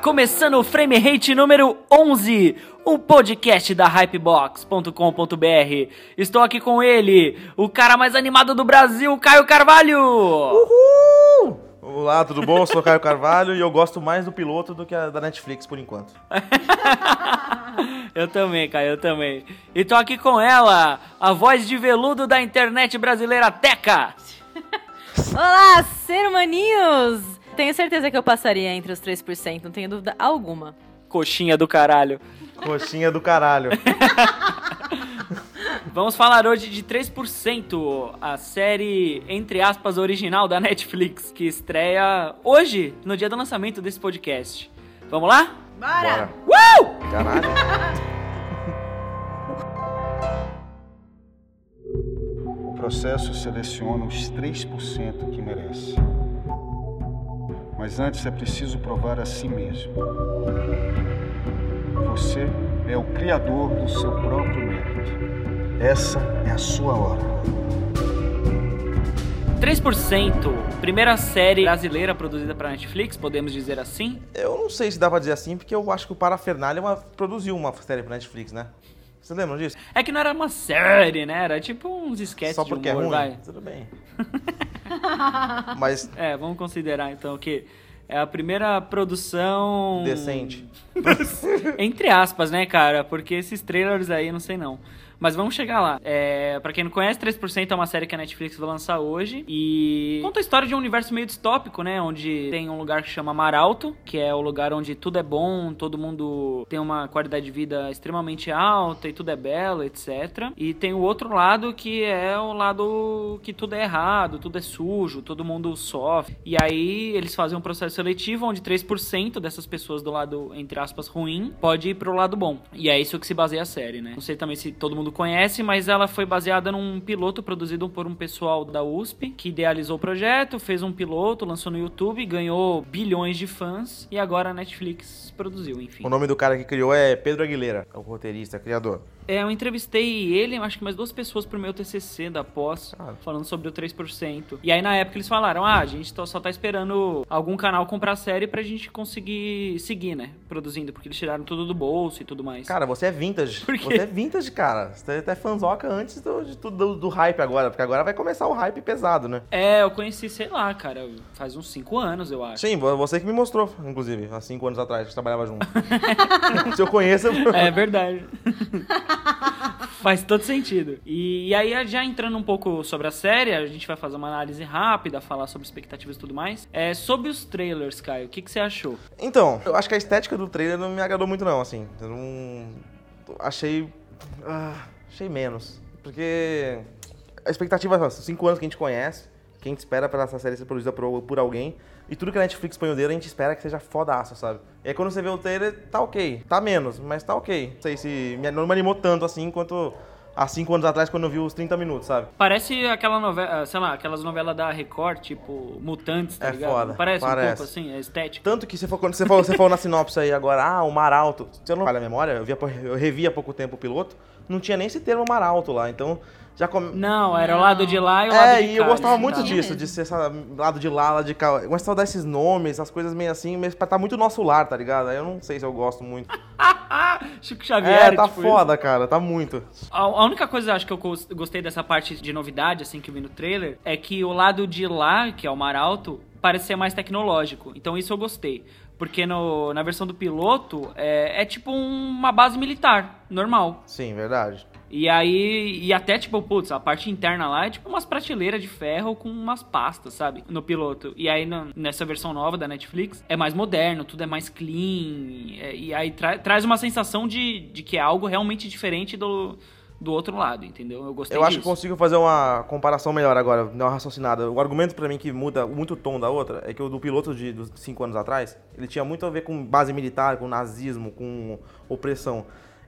começando o Frame Rate número 11, o podcast da Hypebox.com.br. Estou aqui com ele, o cara mais animado do Brasil, Caio Carvalho. Uhul! Olá, tudo bom? Eu sou o Caio Carvalho e eu gosto mais do piloto do que a da Netflix por enquanto. eu também, Caio, eu também. E tô aqui com ela, a voz de veludo da internet brasileira Teca. Olá, ser humaninhos! Tenho certeza que eu passaria entre os 3%, não tenho dúvida alguma. Coxinha do caralho. Coxinha do caralho. Vamos falar hoje de 3%, a série, entre aspas, original da Netflix, que estreia hoje, no dia do lançamento desse podcast. Vamos lá? Bora! Bora. Uh! Caralho. O processo seleciona os 3% que merece. Mas antes é preciso provar a si mesmo. Você é o criador do seu próprio mérito. Essa é a sua hora. 3%, primeira série brasileira produzida para Netflix, podemos dizer assim? Eu não sei se dá pra dizer assim, porque eu acho que o Parafernália uma- produziu uma série pra Netflix, né? Vocês lembram disso? É que não era uma série, né? Era tipo uns sketches Só de porque humor, é ruim? vai. Tudo bem. Mas É, vamos considerar então que é a primeira produção... decente. Entre aspas, né, cara? Porque esses trailers aí, não sei não. Mas vamos chegar lá. É, pra quem não conhece, 3% é uma série que a Netflix vai lançar hoje. E conta a história de um universo meio distópico, né? Onde tem um lugar que chama Maralto, que é o lugar onde tudo é bom, todo mundo tem uma qualidade de vida extremamente alta e tudo é belo, etc. E tem o outro lado que é o lado que tudo é errado, tudo é sujo, todo mundo sofre. E aí eles fazem um processo seletivo onde 3% dessas pessoas do lado, entre aspas, ruim, pode ir pro lado bom. E é isso que se baseia a série, né? Não sei também se todo mundo conhece, mas ela foi baseada num piloto produzido por um pessoal da USP que idealizou o projeto, fez um piloto, lançou no YouTube, ganhou bilhões de fãs e agora a Netflix produziu, enfim. O nome do cara que criou é Pedro Aguilera, é o roteirista, criador. É, eu entrevistei ele, acho que mais duas pessoas pro meu TCC da pós, Ah. falando sobre o 3%. E aí na época eles falaram: "Ah, a gente só tá esperando algum canal comprar a série pra gente conseguir seguir, né, produzindo, porque eles tiraram tudo do bolso e tudo mais". Cara, você é vintage. Por quê? Você é vintage, cara. Você é até fanzoca antes do, de tudo do, do hype agora, porque agora vai começar o hype pesado, né? É, eu conheci, sei lá, cara, faz uns 5 anos, eu acho. Sim, vo- você que me mostrou, inclusive, há cinco anos atrás, a gente trabalhava junto. Se eu conheço, eu... É verdade. Faz todo sentido. E, e aí, já entrando um pouco sobre a série, a gente vai fazer uma análise rápida, falar sobre expectativas e tudo mais. É, sobre os trailers, Caio, o que, que você achou? Então, eu acho que a estética do trailer não me agradou muito, não, assim. Eu não. Achei. ah, achei menos. Porque a expectativa são cinco anos que a gente conhece, que a gente espera pra essa série ser produzida por, por alguém. E tudo que a Netflix põe o dedo, a gente espera que seja fodaço, sabe? E aí quando você vê o trailer, tá ok. Tá menos, mas tá ok. Não sei se não me animou tanto assim quanto há cinco anos atrás quando eu vi os 30 minutos, sabe? Parece aquela novela, sei lá, aquelas novelas da Record, tipo Mutantes, tá É ligado? foda, Não Parece, um parece. pouco assim, a estética. Tanto que você falou, quando você falou, você falou na sinopse aí agora, ah, o mar alto. Se eu não falha a memória, eu, vi eu revi há pouco tempo o piloto, não tinha nem esse termo mar alto lá, então já come... Não, era o lado de lá e o lado É, de cá. e eu gostava assim, muito tá? disso, de ser essa, lado de lá, lado de cá. Eu gostava desses nomes, essas coisas meio assim, mas pra tá muito nosso lar, tá ligado? Aí eu não sei se eu gosto muito. Chico Xavier, é, tá tipo foda, cara, tá muito. A, a única coisa, acho que eu gos- gostei dessa parte de novidade, assim, que eu vi no trailer, é que o lado de lá, que é o Mar Alto, parece ser mais tecnológico. Então isso eu gostei. Porque no- na versão do piloto, é, é tipo uma base militar, normal. Sim, verdade. E aí, e até tipo, putz, a parte interna lá é tipo umas prateleiras de ferro com umas pastas, sabe? No piloto. E aí no- nessa versão nova da Netflix é mais moderno, tudo é mais clean. é- e aí tra- traz uma sensação de, de que é algo realmente diferente do, do outro lado, entendeu? Eu gostei Eu acho que disso. consigo fazer uma comparação melhor agora, dar uma raciocinada. O argumento pra mim que muda muito o tom da outra é que o do piloto de dos cinco anos atrás, ele tinha muito a ver com base militar, com nazismo, com opressão.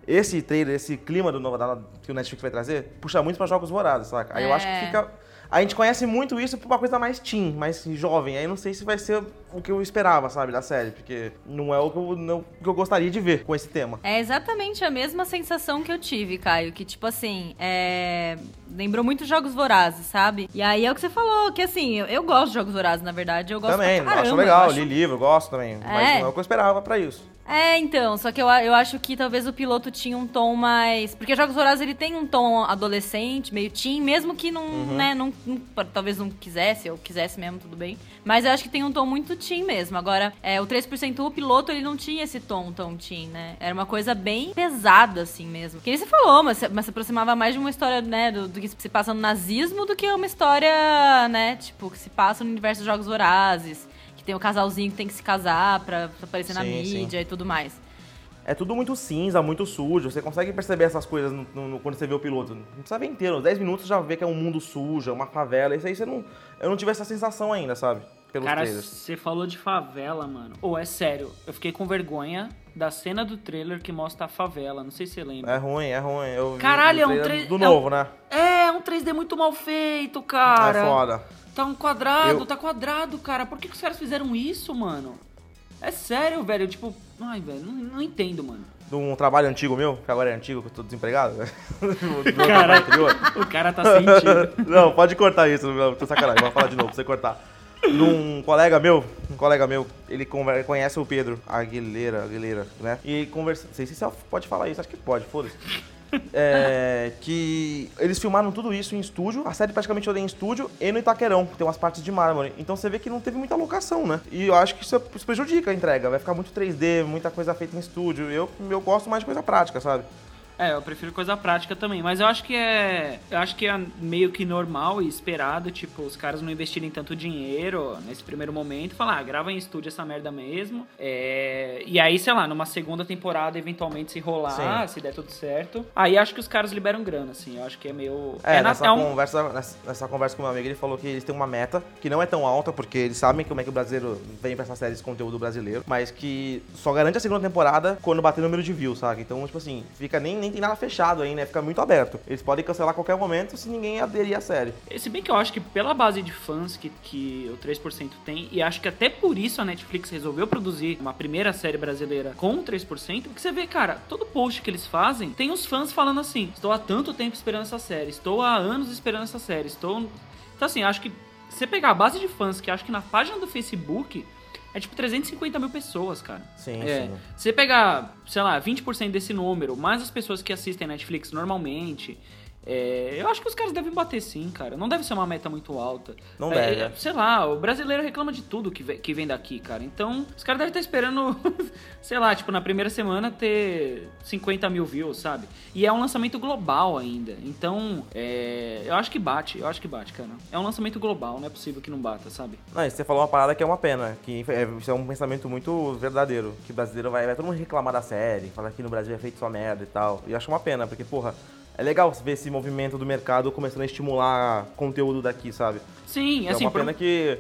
Esse trailer, esse clima do novo da- que o Netflix vai trazer, puxa muito pra jogos vorazes, saca? Aí eu acho que É. fica A gente conhece muito isso por uma coisa mais teen, mais jovem. Aí não sei se vai ser o que eu esperava, sabe, da série, porque não é o que eu, não, o que eu gostaria de ver com esse tema. É exatamente a mesma sensação que eu tive, Caio. Que, tipo assim, é... lembrou muito Jogos Vorazes, sabe? E aí é o que você falou, que assim, eu, eu gosto de Jogos Vorazes, na verdade. Eu gosto também, pra caramba, acho legal, eu acho- li livro, gosto também. Mas É. não é o que eu esperava pra isso. É, então, só que eu, eu acho que talvez o piloto tinha um tom mais. Porque Jogos Vorazes ele tem um tom adolescente, meio teen, mesmo que não, Uhum. né, não, não- talvez não quisesse, ou quisesse mesmo, tudo bem. Mas eu acho que tem um tom muito teen mesmo. Agora, é, o 3%, o piloto, ele não tinha esse tom tão teen, né? Era uma coisa bem pesada, assim mesmo. Que nem você falou, mas, se- mas se aproximava mais de uma história, né, do, do que se passa no nazismo do que uma história, né, tipo, que se passa no universo dos Jogos Vorazes. Que tem o casalzinho que tem que se casar pra, pra aparecer na Sim, sim. mídia e tudo mais. É tudo muito cinza, muito sujo. Você consegue perceber essas coisas no- no- quando você vê o piloto. Não precisa ver inteiro. 10 minutos já vê que é um mundo sujo, é uma favela. Isso aí você não. Eu não tive essa sensação ainda, sabe? Pelos Cara, trailers. você falou de favela, mano. Ou é sério, eu fiquei com vergonha da cena do trailer que mostra a favela. Não sei se você lembra. É ruim, é ruim. Eu vi Caralho, o é um trailer trailer- Do é novo, um- né? É, um 3D muito mal feito, cara. É foda. Tá um quadrado, Eu- tá quadrado, cara. Por que, que os caras fizeram isso, mano? É sério, velho. Tipo, ai, velho, não, não entendo, mano. De um trabalho antigo meu, que agora é antigo, que eu tô desempregado. Do meu Cara. O cara tá sentindo. Não, pode cortar isso, tô sacanagem, vou falar de novo pra você cortar. Num colega meu, um colega meu, ele conhece o Pedro Aguilera, Aguilera, né? E conversa. Não sei se você pode falar isso, acho que pode, foda-se. É, que eles filmaram tudo isso em estúdio, a série praticamente toda em estúdio e no Itaquerão, que tem umas partes de mármore. Então você vê que não teve muita locação, né? E eu acho que isso, isso prejudica a entrega, vai ficar muito 3D, muita coisa feita em estúdio. Eu, eu gosto mais de coisa prática, sabe? É, eu prefiro coisa prática também, mas eu acho que é. Eu acho que é meio que normal e esperado, tipo, os caras não investirem tanto dinheiro nesse primeiro momento falar, ah, grava em estúdio essa merda mesmo. É, E aí, sei lá, numa segunda temporada, eventualmente, se rolar, Sim. se der tudo certo. Aí acho que os caras liberam grana, assim. Eu acho que é meio. É, na- nessa, um- conversa, nessa, nessa conversa com o meu amigo, ele falou que eles têm uma meta que não é tão alta, porque eles sabem como é que o brasileiro vem pra essa série esse conteúdo brasileiro, mas que só garante a segunda temporada quando bater o número de views, sabe? Então, tipo assim, fica nem, nem tem nada fechado ainda, fica muito aberto. Eles podem cancelar a qualquer momento se ninguém aderir à série. Se bem que eu acho que pela base de fãs que, que o 3% tem, e acho que até por isso a Netflix resolveu produzir uma primeira série brasileira com o 3%, porque você vê, cara, todo post que eles fazem tem os fãs falando assim: estou há tanto tempo esperando essa série, estou há anos esperando essa série, estou. Então, assim, acho que você pegar a base de fãs, que acho que na página do Facebook. É tipo 350 mil pessoas, cara. Sim, É, sim. Se você pegar, sei lá, 20% desse número, mais as pessoas que assistem Netflix normalmente, é, eu acho que os caras devem bater sim, cara. Não deve ser uma meta muito alta. Não É, deve. é, sei lá, o brasileiro reclama de tudo que vem, que vem daqui, cara. Então, os caras devem estar esperando, sei lá, tipo, na primeira semana ter 50 mil views, sabe? E é um lançamento global ainda. Então, é, eu acho que bate, eu acho que bate, cara. É um lançamento global, não é possível que não bata, sabe? Não, e você falou uma parada que é uma pena, que é, isso é um pensamento muito verdadeiro, que o brasileiro vai, vai todo mundo reclamar da série, falar que no Brasil é feito só merda e tal. E eu acho uma pena, porque, porra, é legal ver esse movimento do mercado começando a estimular conteúdo daqui, sabe? Sim, é assim, uma por- pena que.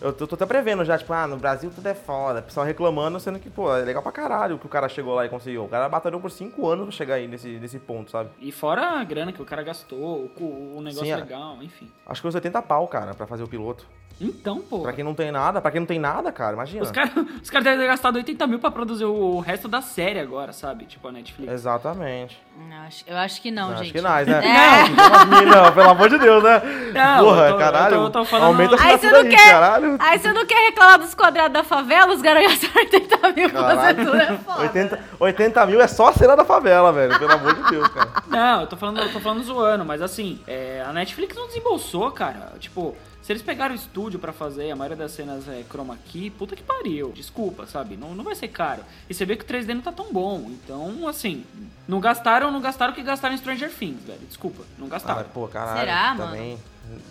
Eu tô, tô até prevendo já, tipo, ah, no Brasil tudo é foda. O pessoal reclamando, sendo que, pô, é legal pra caralho que o cara chegou lá e conseguiu. O cara batalhou por cinco anos pra chegar aí nesse, nesse ponto, sabe? E fora a grana que o cara gastou, o, o negócio Sim, é. legal, enfim. Acho que uns 80 pau, cara, pra fazer o piloto. Então, pô. Pra quem não tem nada, pra quem não tem nada, cara, imagina. Os caras os cara devem ter gastado 80 mil pra produzir o resto da série agora, sabe? Tipo a Netflix. Exatamente. Eu acho, eu acho que não, Acho gente. que nós, né? É. Não, não, pelo amor de Deus, né? Não, Porra, eu tô- caralho. eu tô- eu tô falando- Aumenta a Aí você não aí, quer. caralho. Aí você não quer reclamar dos quadrados da favela, os caras gastaram 80 mil com Caralho. tudo é foda. 80, 80 mil é só a cena da favela, velho. Pelo amor de Deus, cara. Não, eu tô falando, eu tô falando zoando, mas assim, é, a Netflix não desembolsou, cara. Tipo, se eles pegaram o estúdio pra fazer a maioria das cenas é, chroma key, puta que pariu. Desculpa, sabe? Não, não vai ser caro. E você vê que o 3D não tá tão bom. Então, assim, não gastaram, não gastaram o que gastaram em Stranger Things, velho. Desculpa, não Ah, gastaram. mas, pô, caralho. Será, mano? também.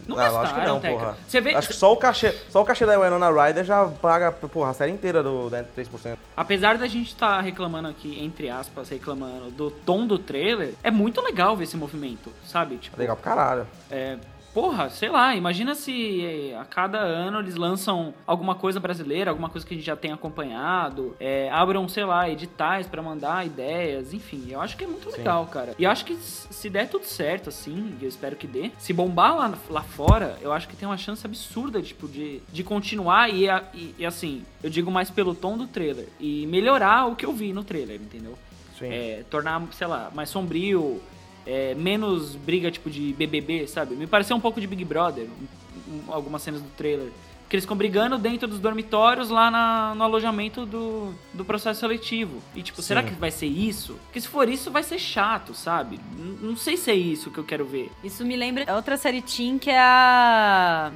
Não ah, lógico que gastaram, não, Teca. porra. Você vê- Acho que só o cachê, só o cachê da Winona Ryder já paga, porra, a série inteira do né, 3%. Apesar da gente estar reclamando aqui, entre aspas, reclamando do tom do trailer, é muito legal ver esse movimento, sabe? Tipo, Legal pra caralho. É, porra, sei lá, imagina se eh, a cada ano eles lançam alguma coisa brasileira, alguma coisa que a gente já tem acompanhado, é, abram, sei lá, editais pra mandar ideias, enfim, eu acho que é muito legal, cara. E eu acho que se der tudo certo, assim, e eu espero que dê, se bombar lá, lá fora, eu acho que tem uma chance absurda, tipo, de, de continuar e, e, e, assim, eu digo mais pelo tom do trailer, e melhorar o que eu vi no trailer, entendeu? Sim. É, tornar, sei lá, mais sombrio, é, menos briga tipo de BBB, sabe? Me pareceu um pouco de Big Brother, um- um- algumas cenas do trailer. Que eles ficam brigando dentro dos dormitórios lá na- no alojamento do, do processo seletivo. E tipo, será Sim. que vai ser isso? Porque se for isso, vai ser chato, sabe? N- não sei se é isso que eu quero ver. Isso me lembra outra série teen que é a.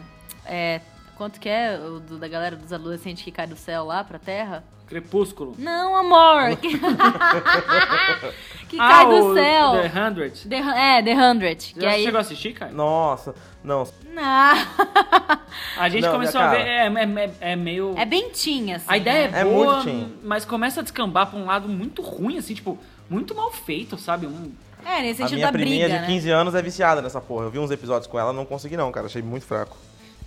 É. Quanto que é? O do- da galera dos adolescentes que cai do céu lá pra terra? Crepúsculo. Não, amor! Que, que ah, cai do céu. The Hundred. The, é, The Hundred. Que Já aí... chegou a assistir, cara? Nossa, não. Não. A gente Não, começou a ver, é, é- é- é meio... É bem teen, assim. A ideia né? é É boa, muito teen. mas começa a descambar pra um lado muito ruim, assim, tipo, muito mal feito, sabe? Um, É, nesse A sentido minha da priminha briga, de né? 15 anos é viciada nessa porra. Eu vi uns episódios com ela, não consegui não, cara. Achei muito fraco.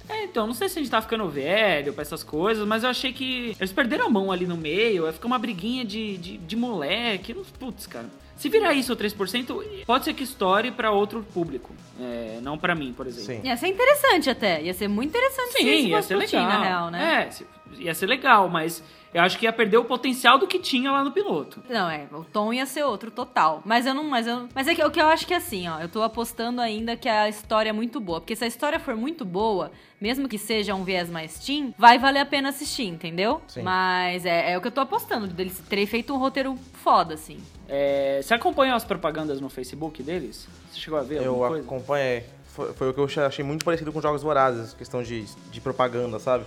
É, então, não sei se a gente tá ficando velho pra essas coisas, mas eu achei que eles perderam a mão ali no meio, aí fica uma briguinha de, de, de moleque, putz, cara. Se virar isso o 3%, pode ser que estoure pra outro público, é, não pra mim, por exemplo. Sim. Ia ser interessante até. Ia ser muito interessante se Sim, isso ia ser legal. na real, né? É, se- ia ser legal, mas eu acho que ia perder o potencial do que tinha lá no piloto. Não, é, o tom ia ser outro, total. Mas eu não. Mas, eu, mas é que o que eu acho que é assim, ó, eu tô apostando ainda que a história é muito boa. Porque se a história for muito boa, mesmo que seja um viés mais teen, vai valer a pena assistir, entendeu? Sim. Mas é, é o que eu tô apostando, deles terem feito um roteiro foda, assim. É, você acompanhou as propagandas no Facebook deles? Você chegou a ver Eu alguma coisa? acompanhei. Foi, foi o que eu achei muito parecido com Jogos Vorazes, questão de, de propaganda, sabe?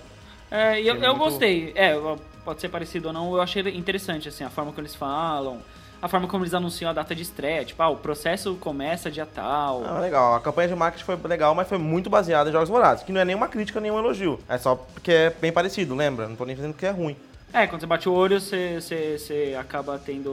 É, eu, eu gostei. É, pode ser parecido ou não, eu achei interessante, assim, a forma como eles falam, a forma como eles anunciam a data de estreia. Tipo, ah, o processo começa dia tal. Ah, legal. A campanha de marketing foi legal, mas foi muito baseada em Jogos Vorazes, que não é nenhuma crítica, nenhum elogio. É só porque é bem parecido, lembra? Não tô nem dizendo que é ruim. É, quando você bate o olho, você, você, você acaba tendo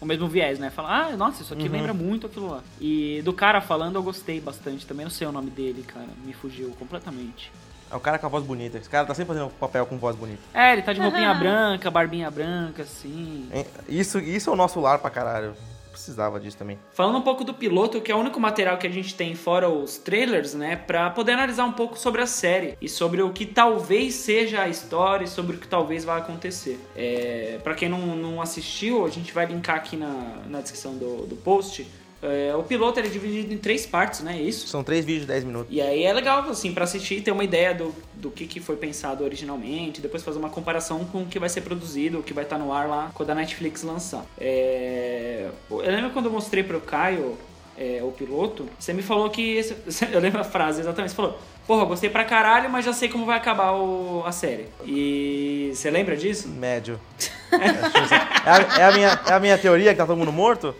o mesmo viés, né? Fala, ah, nossa, isso aqui Uhum. lembra muito aquilo lá. E do cara falando, eu gostei bastante. Também não sei o nome dele, cara. Me fugiu completamente. É o cara com a voz bonita. Esse cara tá sempre fazendo papel com voz bonita. É, ele tá de roupinha branca, barbinha branca, assim. Isso, isso é o nosso lar pra caralho. Precisava disso também. Falando um pouco do piloto, que é o único material que a gente tem fora os trailers, né, Pra poder analisar um pouco sobre a série e sobre o que talvez seja a história e sobre o que talvez vá acontecer. É, para quem não, não assistiu, a gente vai linkar aqui na, na descrição do, do post. É, o piloto ele é dividido em três partes, né? Isso. São três vídeos de 10 minutos. E aí é legal, assim, pra assistir e ter uma ideia do, do que, que foi pensado originalmente, depois fazer uma comparação com o que vai ser produzido, o que vai estar no ar lá quando a Netflix lançar. É... Eu lembro quando eu mostrei pro Caio é, o piloto, você me falou que. esse- Eu lembro a frase exatamente, você falou. Porra, gostei pra caralho, mas já sei como vai acabar o- a série. E você lembra disso? Médio. é, a, é a minha, é a minha teoria que tá todo mundo morto?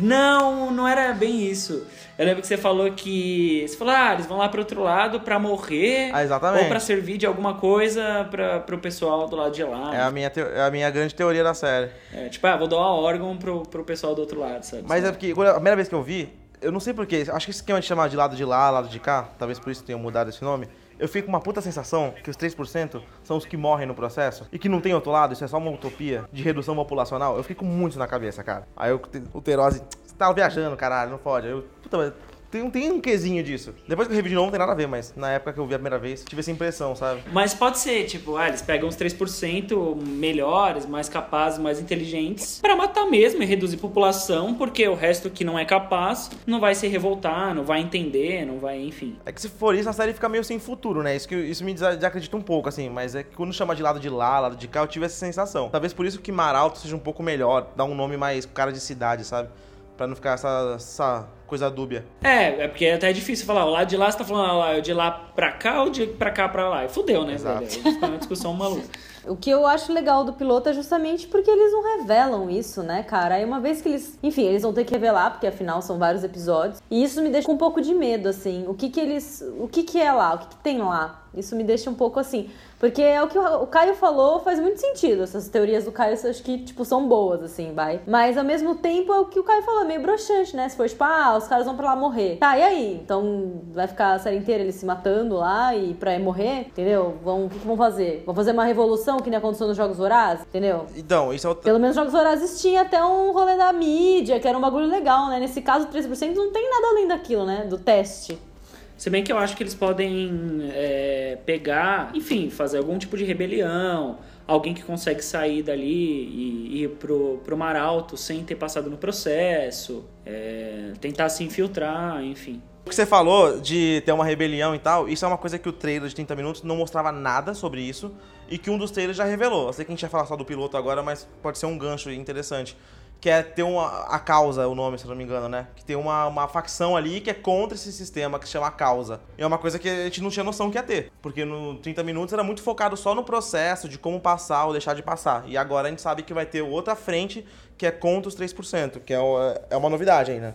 Não, não era bem isso. Eu lembro que você falou que. Você falou, ah, eles vão lá pro outro lado pra morrer. Ah, exatamente. Ou pra servir de alguma coisa pra, pro pessoal do lado de lá. É a minha, é a minha grande teoria da série. É, tipo, ah, vou doar órgão pro, pro pessoal do outro lado, sabe? Mas é porque a primeira vez que eu vi, eu não sei porquê, acho que esse esquema de chamar de lado de lá, lado de cá, talvez por isso tenham mudado esse nome. Eu fico com uma puta sensação que os 3% são os que morrem no processo e que não tem outro lado, isso é só uma utopia de redução populacional. Eu fico muito na cabeça, cara. Aí eu, o Terose, você tá viajando, caralho, não pode. Aí Eu, puta, mas tem, tem um quesinho disso. Depois que eu revi de novo, não tem nada a ver, mas na época que eu vi a primeira vez, tive essa impressão, sabe? Mas pode ser, tipo, ah, eles pegam os 3% melhores, mais capazes, mais inteligentes, pra matar mesmo e reduzir população, porque o resto que não é capaz não vai se revoltar, não vai entender, não vai, enfim. É que se for isso, a série fica meio sem futuro, né? Isso, que, isso me desa- desacredita um pouco, assim. Mas é que quando chama de lado de lá, lado de cá, eu tive essa sensação. Talvez por isso que Maralto seja um pouco melhor, dar um nome mais cara de cidade, sabe? Pra não ficar essa, essa coisa dúbia. É, é porque até é difícil falar, o lado de lá você tá falando ah, de lá pra cá ou de pra cá pra lá? E fudeu, né? Exato. Fica uma discussão maluca. O que eu acho legal do piloto é justamente porque eles não revelam isso, né, cara? Aí uma vez que eles. Enfim, eles vão ter que revelar, porque afinal são vários episódios. E isso me deixa com um pouco de medo, assim. O que que eles. O que que é lá? O que, que tem lá? Isso me deixa um pouco assim. Porque é o que o Caio falou, faz muito sentido. Essas teorias do Caio, eu acho que, tipo, são boas, assim, vai. Mas, ao mesmo tempo, é o que o Caio falou, é meio broxante, né? Se for, tipo, ah, os caras vão pra lá morrer. Tá, e aí? Então, vai ficar a série inteira eles se matando lá e pra morrer, entendeu? Vão, o que, vão fazer? Vão fazer uma revolução que nem aconteceu nos Jogos Vorazes, entendeu? Então, isso é o... Pelo menos nos Jogos Vorazes tinha até um rolê da mídia, que era um bagulho legal, né? Nesse caso, 3% não tem nada além daquilo, né? Do teste. Se bem que eu acho que eles podem é, pegar, enfim, fazer algum tipo de rebelião, alguém que consegue sair dali e ir pro, pro Mar Alto sem ter passado no processo, é, tentar se infiltrar, enfim. O que você falou de ter uma rebelião e tal, isso é uma coisa que o trailer de 30 minutos não mostrava nada sobre isso e que um dos trailers já revelou. Eu sei que a gente vai falar só do piloto agora, mas pode ser um gancho interessante que é ter uma. A causa, o nome, se não me engano, né? Que tem uma, uma facção ali que é contra esse sistema que se chama causa. E é uma coisa que a gente não tinha noção que ia ter. Porque no 30 minutos era muito focado só no processo de como passar ou deixar de passar. E agora a gente sabe que vai ter outra frente que é contra os 3%, que é, é uma novidade né?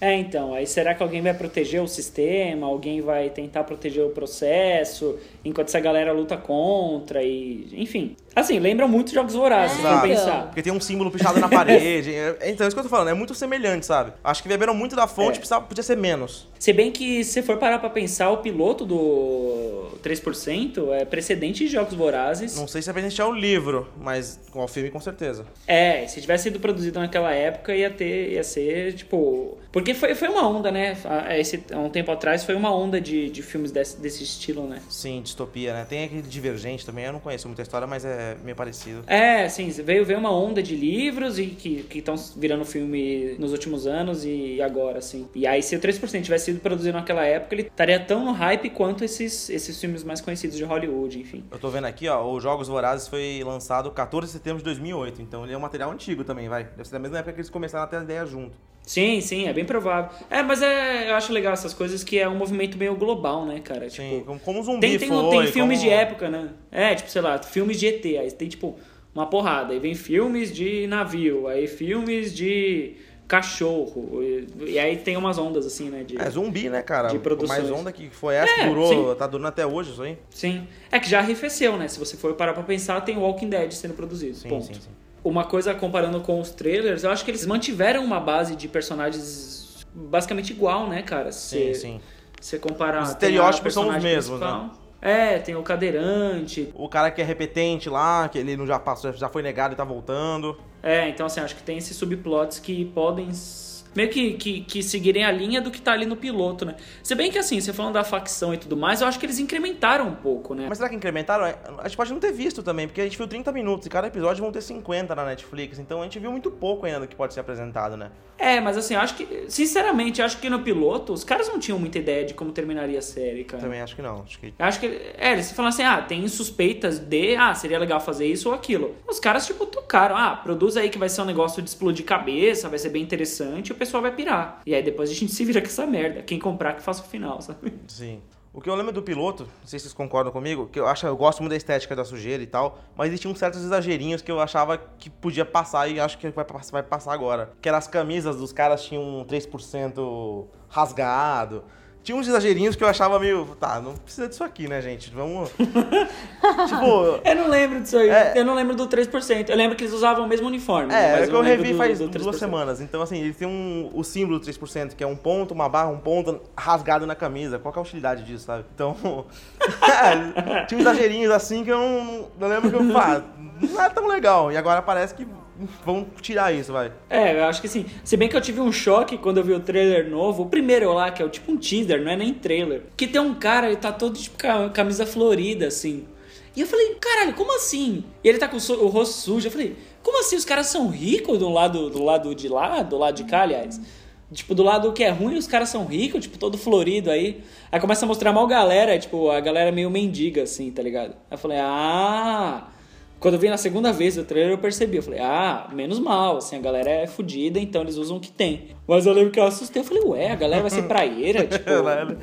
É, então, aí será que alguém vai proteger o sistema? Alguém vai tentar proteger o processo, enquanto essa galera luta contra e. Enfim. Assim, lembra muito Jogos Vorazes, é, pensar. Porque tem um símbolo pichado na parede. É, então, é isso que eu tô falando, é muito semelhante, sabe? Acho que beberam muito da fonte, é. podia ser menos. Se bem que, se for parar pra pensar, o piloto do 3% é precedente de Jogos Vorazes. Não sei se é precedente ao livro, mas com o filme com certeza. É, se tivesse sido produzido naquela época, ia ter, ia ser, tipo... Porque foi, foi uma onda, né? Esse, há um tempo atrás foi uma onda de, de filmes desse, desse estilo, né? Sim, distopia, né? Tem aquele Divergente também, eu não conheço muita história, mas é meio parecido. É, sim, veio, veio uma onda de livros e que estão virando filme nos últimos anos e agora, assim. E aí, se o 3% tivesse sido produzido naquela época, ele estaria tão no hype quanto esses, esses filmes mais conhecidos de Hollywood, enfim. Eu tô vendo aqui, ó, o Jogos Vorazes foi lançado 14 de setembro de 2008, então ele é um material antigo também, vai. Deve ser da mesma época que eles começaram a ter a ideia junto. Sim, sim, é bem provável. É, mas é, eu acho legal essas coisas que é um movimento meio global, né, cara? Sim, tipo, como zumbi tem, tem, foi, tem filmes como... de época, né? É, tipo, sei lá, filmes de ET, aí tem tipo uma porrada, aí vem filmes de navio, aí filmes de cachorro, e, e aí tem umas ondas assim, né? De, é zumbi, né, cara? De produções. Mais onda que foi essa, é, durou, sim. tá durando até hoje isso aí. Sim. É que já arrefeceu, né? Se você for parar pra pensar, tem Walking Dead sendo produzido. Sim, ponto. sim, sim uma coisa comparando com os trailers, eu acho que eles mantiveram uma base de personagens basicamente igual, né, cara? Se, sim, sim. Você comparar. Os estereótipos são os mesmos, principal. né? É, tem o cadeirante. O cara que é repetente lá, que ele não já passou, já foi negado e tá voltando. É, então assim, acho que tem esses subplots que podem meio que, que, que seguirem a linha do que tá ali no piloto, né? Se bem que assim, você falando da facção e tudo mais, eu acho que eles incrementaram um pouco, né? Mas será que incrementaram? A gente pode não ter visto também, porque a gente viu 30 minutos e cada episódio vão ter 50 na Netflix, então a gente viu muito pouco ainda do que pode ser apresentado, né? É, mas assim, eu acho que, sinceramente, eu acho que no piloto os caras não tinham muita ideia de como terminaria a série, cara. Também acho que não. Acho que, acho que é, eles falam assim, ah, tem suspeitas de, ah, seria legal fazer isso ou aquilo. Os caras, tipo, tocaram, ah, produz aí que vai ser um negócio de explodir cabeça, vai ser bem interessante, o pessoal vai pirar. E aí depois a gente se vira com essa merda. Quem comprar que faça o final, sabe? Sim. O que eu lembro do piloto, não sei se vocês concordam comigo, que eu acho, eu gosto muito da estética da sujeira e tal, mas existiam certos exagerinhos que eu achava que podia passar e acho que vai, vai passar agora. Que eram as camisas dos caras tinham 3% rasgado. Tinha uns exagerinhos que eu achava meio. Tá, não precisa disso aqui, né, gente? Vamos. tipo. Eu não lembro disso aí. É... Eu não lembro do 3%. Eu lembro que eles usavam o mesmo uniforme. É, é que eu, revi do, faz do duas semanas. Então, assim, ele tem um, o símbolo do 3%, que é um ponto, uma barra, um ponto rasgado na camisa. Qual é a utilidade disso, sabe? Então. é, tinha uns exagerinhos assim que eu não. Eu lembro que eu. Ah, não é tão legal. E agora parece que vão tirar isso, vai. É, eu acho que sim. Se bem que eu tive um choque quando eu vi o trailer novo, o primeiro lá, que é o tipo um teaser, não é nem trailer. Que tem um cara, ele tá todo tipo camisa florida, assim. E eu falei, caralho, como assim? E ele tá com o rosto sujo. Eu falei, como assim? Os caras são ricos do lado, do lado de lá, do lado de cá, aliás. Tipo, do lado que é ruim, os caras são ricos, tipo, todo florido aí. Aí começa a mostrar mal galera, tipo, a galera meio mendiga, assim, tá ligado? Aí eu falei, ah, Quando eu vi na segunda vez o trailer, eu percebi. Eu falei, ah, menos mal, assim, a galera é fodida, então eles usam o que tem. Mas eu lembro que eu assustei, eu falei, ué, a galera vai ser praieira, tipo...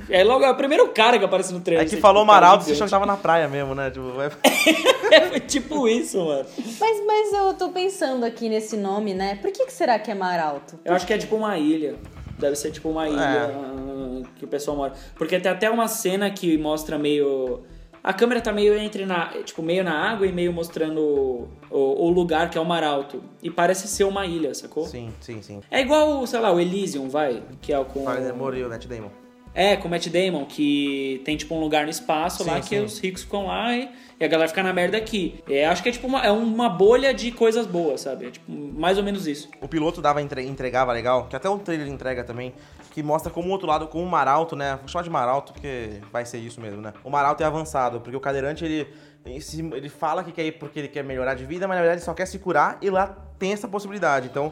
é logo, é o primeiro cara que aparece no trailer. É que assim, falou tipo, Maralto, você achou que tava na praia mesmo, né? Tipo, vai- Foi tipo isso, mano. Mas, mas eu tô pensando aqui nesse nome, né? Por que, que será que é Mar Alto? Eu acho que é tipo uma ilha. Deve ser tipo uma ilha É. que o pessoal mora. Porque tem até uma cena que mostra meio. A câmera tá meio entre na. Tipo, meio na água e meio mostrando o, o lugar que é o mar alto. E parece ser uma ilha, sacou? Sim, sim, sim. É igual, sei lá, o Elysium, vai. Que é o com. Fala, Morreu, Matt Damon. É, com o Matt Damon, que tem tipo um lugar no espaço Sim, lá que sim. os ricos ficam lá e, e a galera fica na merda aqui. É, acho que é tipo uma, é uma bolha de coisas boas, sabe? É tipo mais ou menos isso. O piloto dava entre- entregava legal, que até o trailer entrega também, que mostra como o outro lado, como o Maralto, né? Vou chamar de Maralto porque vai ser isso mesmo, né? O Maralto é avançado, porque o cadeirante ele ele fala que quer ir porque ele quer melhorar de vida, mas na verdade ele só quer se curar e lá tem essa possibilidade. Então,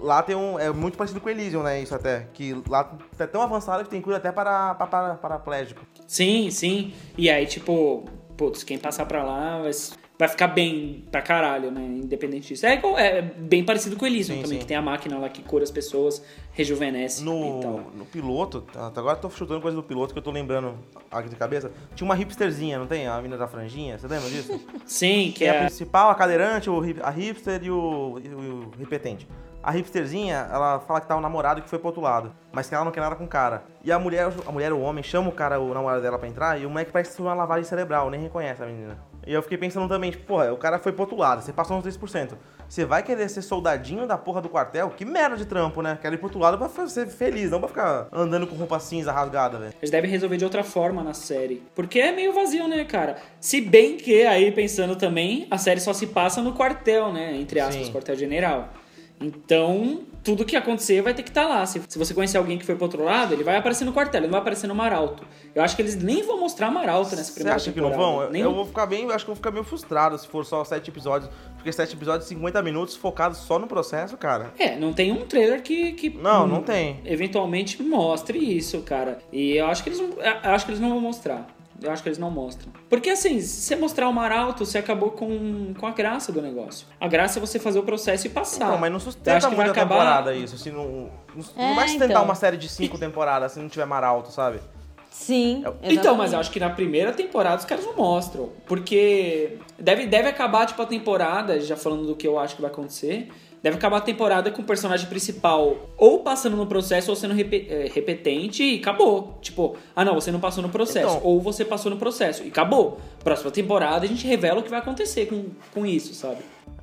lá tem um é muito parecido com o Elysium, né? Isso até, que lá é tão avançado que tem cura até para para, para paraplégico. Sim, sim. E aí, tipo, putz, quem passar pra lá vai, vai ficar bem pra caralho, né? Independente disso. É, é bem parecido com o Elysium Sim, também, sim. que tem a máquina lá que cura as pessoas, rejuvenesce No, tal. no piloto, até agora eu tô chutando coisa do piloto que eu tô lembrando aqui de cabeça. Tinha uma hipsterzinha, não tem? A menina da franjinha, você lembra disso? Sim, que Que é a é. principal, a cadeirante, a hipster e o, e o repetente. A hipsterzinha, ela fala que tá o namorado que foi pro outro lado, mas que ela não quer nada com o cara. E a mulher, a mulher, o homem, chama o cara, o namorado dela pra entrar, e o moleque parece uma lavagem cerebral, nem reconhece a menina. E eu fiquei pensando também, tipo, porra, o cara foi pro outro lado, você passou uns 3%. Você vai querer ser soldadinho da porra do quartel? Que merda de trampo, né? Quero ir pro outro lado pra ser feliz, não pra ficar andando com roupa cinza rasgada, velho. Eles devem resolver de outra forma na série. Porque é meio vazio, né, cara? Se bem que, aí pensando também, a série só se passa no quartel, né? Entre aspas, Sim. quartel-general. Então, tudo que acontecer vai ter que estar lá. Se, se você conhecer alguém que foi pro outro lado, ele vai aparecer no quartel, ele não vai aparecer no Maralto. Eu acho que eles nem vão mostrar Maralto nessa Você primeira acha que não temporada. vão? Eu, Nem- eu vou ficar bem, eu acho que eu vou ficar meio frustrado se for só sete episódios. Porque sete episódios, 50 minutos focados só no processo, cara. É, não tem um trailer que, que Não, não tem. eventualmente mostre isso, cara. E eu acho que eles não, acho que eles não vão mostrar. Eu acho que eles não mostram. Porque assim, se você mostrar o Maralto, você acabou com, com a graça do negócio. A graça é você fazer o processo e passar. Não, mas não sustenta acho que vai acabar- temporada isso. Assim, não, não, não É, vai sustentar então. uma série de cinco temporadas se não tiver mar alto, sabe? Sim. Então, Então, exatamente. mas eu acho que na primeira temporada os caras não mostram. Porque deve, deve acabar, tipo, a temporada, já falando do que eu acho que vai acontecer. Deve acabar a temporada com o personagem principal ou passando no processo ou sendo repe- é, repetente e acabou. Tipo, ah não, você não passou no processo. Então- ou você passou no processo e acabou. Próxima temporada a gente revela o que vai acontecer com, com isso, sabe?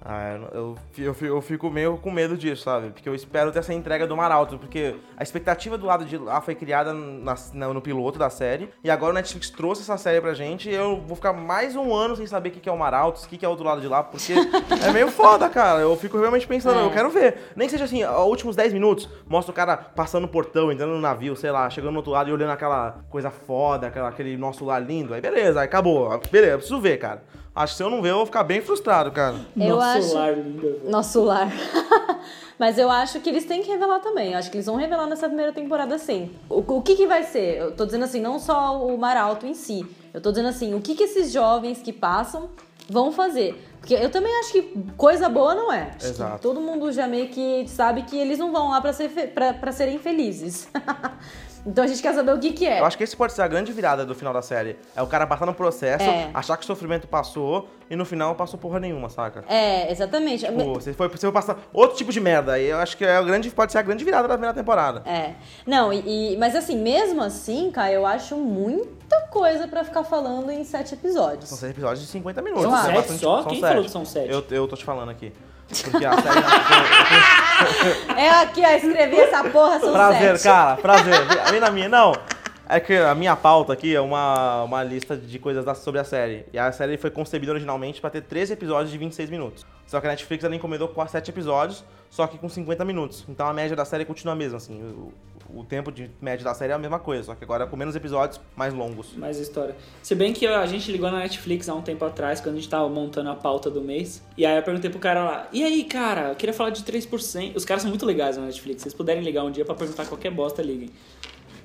Ah, eu, eu, eu, fico- meio com medo disso, sabe? Porque eu espero ter essa entrega do Mar Alto, porque a expectativa do lado de lá foi criada na- na- no piloto da série, e agora o Netflix trouxe essa série pra gente, e eu vou ficar mais um ano sem saber o que que é o Mar Alto, o que que é o outro lado de lá, porque é meio foda, cara. Eu fico realmente pensando, É. eu quero ver. Nem que seja assim, ó, últimos 10 minutos, mostra o cara passando o portão, entrando no navio, sei lá, chegando no outro lado e olhando aquela coisa foda, aquela, aquele nosso lar lindo, aí beleza, aí acabou. Beleza, eu preciso ver, cara. Acho que se eu não ver, eu vou ficar bem frustrado, cara. Eu Nosso acho- lar lindo. velho. Nosso lar. Mas eu acho que eles têm que revelar também. Eu acho que eles vão revelar nessa primeira temporada sim. O, o que que vai ser? Eu tô dizendo assim, não só o Mar Alto em si. Eu tô dizendo assim, o que que esses jovens que passam vão fazer? Porque eu também acho que coisa boa não é. Acho que Exato. todo mundo já meio que sabe que eles não vão lá pra, ser fe- pra, pra serem felizes. então a gente quer saber o que que é. Eu acho que esse pode ser a grande virada do final da série. É o cara passar no processo, É. achar que o sofrimento passou e no final não passou porra nenhuma, saca? É, exatamente. Pô, você foi, você foi passar outro tipo de merda. Aí eu acho que é o grande, pode ser a grande virada da primeira temporada. É. Não, e, e- mas assim, mesmo assim, cara, eu acho muita coisa pra ficar falando em sete episódios. São seis episódios de 50 minutos. São é sete bastante- só? São Quem sete. falou que são sete? Eu, eu tô te falando aqui. Porque a série... É aqui, ó, escrevi essa porra, são prazer, sete. cara, prazer. Vem na minha, não. É que a minha pauta aqui é uma, uma lista de coisas da- sobre a série. E a série foi concebida originalmente pra ter 13 episódios de 26 minutos. Só que a Netflix ela encomendou com 7 episódios, só que com 50 minutos. Então a média da série continua a mesma, assim. O, o tempo de média da série é a mesma coisa, só que agora com menos episódios, mais longos. Mais história. Se bem que a gente ligou na Netflix há um tempo atrás, quando a gente tava montando a pauta do mês. E aí eu perguntei pro cara lá, e aí, cara, eu queria falar de 3%. Os caras são muito legais na Netflix. Se vocês puderem ligar um dia pra perguntar qualquer bosta, liguem.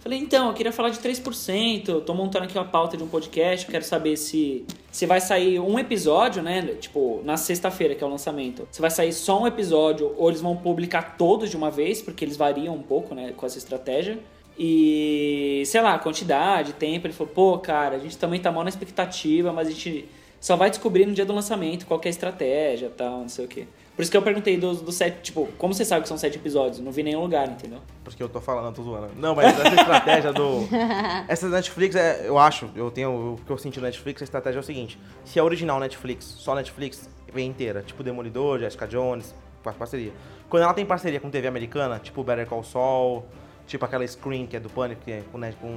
Falei, então, eu queria falar de 3%. Eu tô montando aqui uma pauta de um podcast. Quero saber se, se vai sair um episódio, né? Tipo, na sexta-feira, que é o lançamento. Se vai sair só um episódio ou eles vão publicar todos de uma vez, porque eles variam um pouco, né? Com essa estratégia. E, sei lá, quantidade, tempo. Ele falou, pô, cara, a gente também tá mal na expectativa, mas a gente só vai descobrir no dia do lançamento qual é a estratégia tal, não sei o quê. Por isso que eu perguntei dos do sete, tipo, como você sabe que são sete episódios? Não vi em nenhum lugar, entendeu? Porque eu tô falando, tô zoando. Não, mas essa estratégia do. Essa Netflix, é, eu acho, eu tenho. O que eu senti no Netflix, a estratégia é o seguinte: se é original Netflix, só Netflix, vem inteira. Tipo Demolidor, Jessica Jones, faz parceria. Quando ela tem parceria com TV americana, tipo Better Call Saul, tipo aquela Screen, que é do Pânico, que é com, né, com